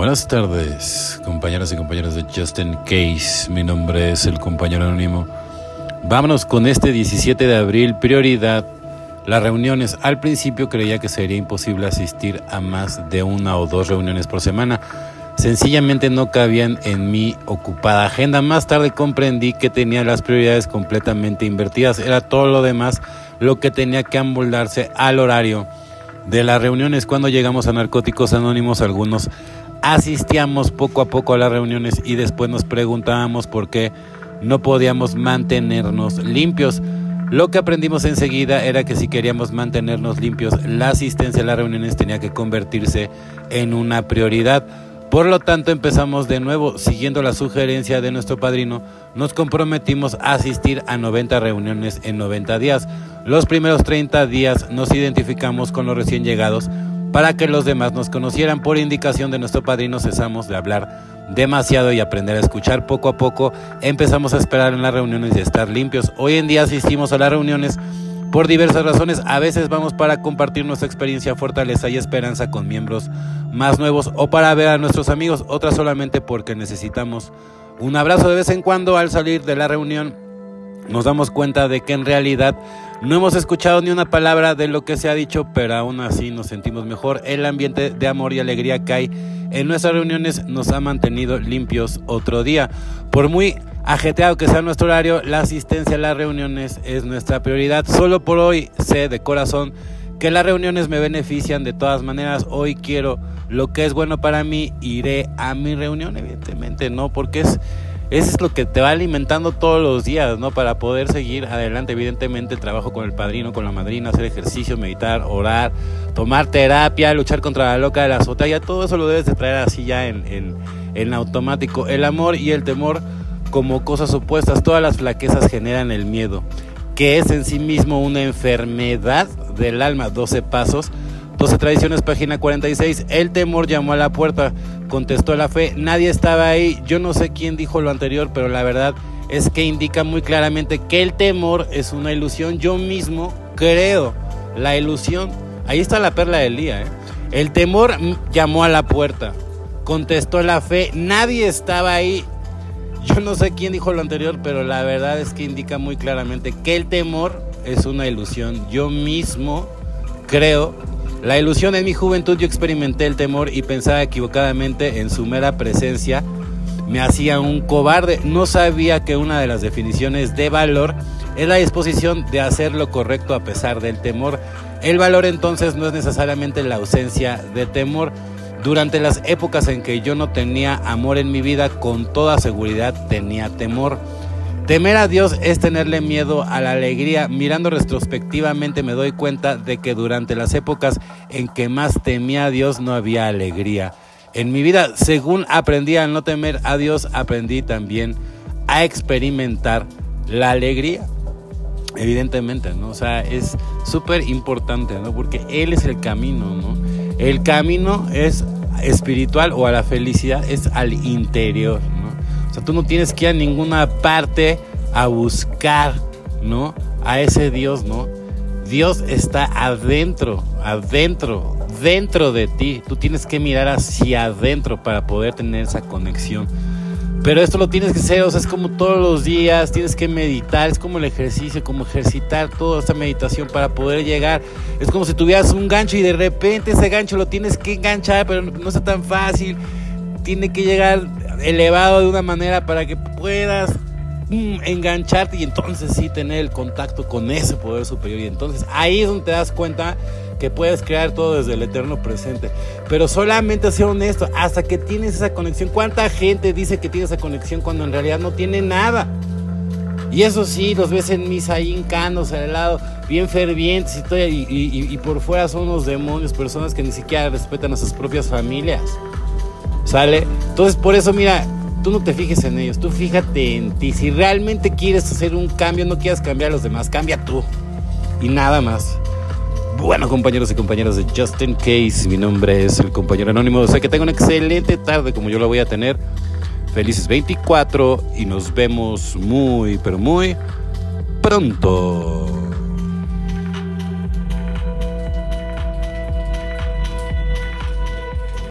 Buenas tardes, compañeros y compañeros de Justin Case. Mi nombre es el compañero anónimo. Vámonos con este 17 de abril, prioridad. Las reuniones. Al principio creía que sería imposible asistir a más de una o dos reuniones por semana. Sencillamente no cabían en mi ocupada agenda. Más tarde comprendí que tenía las prioridades completamente invertidas. Era todo lo demás lo que tenía que amoldarse al horario de las reuniones. Cuando llegamos a Narcóticos Anónimos, algunos asistíamos poco a poco a las reuniones y después nos preguntábamos por qué no podíamos mantenernos limpios. Lo que aprendimos enseguida era que si queríamos mantenernos limpios, la asistencia a las reuniones tenía que convertirse en una prioridad. Por lo tanto, empezamos de nuevo, siguiendo la sugerencia de nuestro padrino, nos comprometimos a asistir a 90 reuniones en 90 días. Los primeros 30 días nos identificamos con los recién llegados para que los demás nos conocieran. Por indicación de nuestro padrino cesamos de hablar demasiado y aprender a escuchar poco a poco. Empezamos a esperar en las reuniones y estar limpios. Hoy en día asistimos a las reuniones por diversas razones. A veces vamos para compartir nuestra experiencia, fortaleza y esperanza con miembros más nuevos o para ver a nuestros amigos. Otras solamente porque necesitamos un abrazo de vez en cuando al salir de la reunión. Nos damos cuenta de que en realidad no hemos escuchado ni una palabra de lo que se ha dicho, pero aún así nos sentimos mejor. El ambiente de amor y alegría que hay en nuestras reuniones nos ha mantenido limpios otro día. Por muy ajetreado que sea nuestro horario, la asistencia a las reuniones es nuestra prioridad. Solo por hoy sé de corazón que las reuniones me benefician de todas maneras. Hoy quiero lo que es bueno para mí, iré a mi reunión, evidentemente, no, porque es eso es lo que te va alimentando todos los días, ¿no? Para poder seguir adelante. Evidentemente, el trabajo con el padrino, con la madrina, hacer ejercicio, meditar, orar, tomar terapia, luchar contra la loca de la azotea, todo eso lo debes de traer así ya en, en automático. El amor y el temor como cosas opuestas. Todas las flaquezas generan el miedo, que es en sí mismo una enfermedad del alma. 12 pasos 12 Tradiciones, página 46. El temor llamó a la puerta, contestó la fe. Nadie estaba ahí. Yo no sé quién dijo lo anterior, pero la verdad es que indica muy claramente que el temor es una ilusión. Yo mismo creo la ilusión. Ahí está la perla del día. ¿eh? El temor llamó a la puerta, contestó la fe. Nadie estaba ahí. Yo no sé quién dijo lo anterior, pero la verdad es que indica muy claramente que el temor es una ilusión. Yo mismo creo la ilusión en mi juventud yo experimenté el temor y pensaba equivocadamente en su mera presencia me hacía un cobarde. No sabía que una de las definiciones de valor es la disposición de hacer lo correcto a pesar del temor. El valor entonces no es necesariamente la ausencia de temor. Durante las épocas en que yo no tenía amor en mi vida, con toda seguridad tenía temor. Temer a Dios es tenerle miedo a la alegría. Mirando retrospectivamente me doy cuenta de que durante las épocas en que más temía a Dios no había alegría. En mi vida, según aprendí a no temer a Dios, aprendí también a experimentar la alegría. Evidentemente, ¿no? O sea, es súper importante, ¿no? Porque Él es el camino, ¿no? El camino es espiritual o a la felicidad es al interior, o sea, tú no tienes que ir a ninguna parte a buscar, ¿no? A ese Dios, ¿no? Dios está adentro, adentro, dentro de ti. Tú tienes que mirar hacia adentro para poder tener esa conexión. Pero esto lo tienes que hacer, o sea, es como todos los días, tienes que meditar, es como el ejercicio, como ejercitar toda esta meditación para poder llegar. Es como si tuvieras un gancho y de repente ese gancho lo tienes que enganchar, pero no, está tan fácil. Tiene que llegar elevado de una manera para que puedas mm, engancharte y entonces sí tener el contacto con ese poder superior. Y entonces ahí es donde te das cuenta que puedes crear todo desde el eterno presente. Pero solamente ser honesto, hasta que tienes esa conexión. ¿Cuánta gente dice que tiene esa conexión cuando en realidad no tiene nada? Y eso sí, los ves en misa ahí hincanos al lado, bien fervientes y, y, por fuera son unos demonios, personas que ni siquiera respetan a sus propias familias. ¿Sale? Entonces, por eso, mira, tú no te fijes en ellos, tú fíjate en ti. Si realmente quieres hacer un cambio, no quieras cambiar a los demás, cambia tú. Y nada más. Bueno, compañeros y compañeras de Justin Case, mi nombre es el compañero anónimo. O sea que tengo una excelente tarde como yo la voy a tener. Felices 24 y nos vemos muy, pero muy pronto.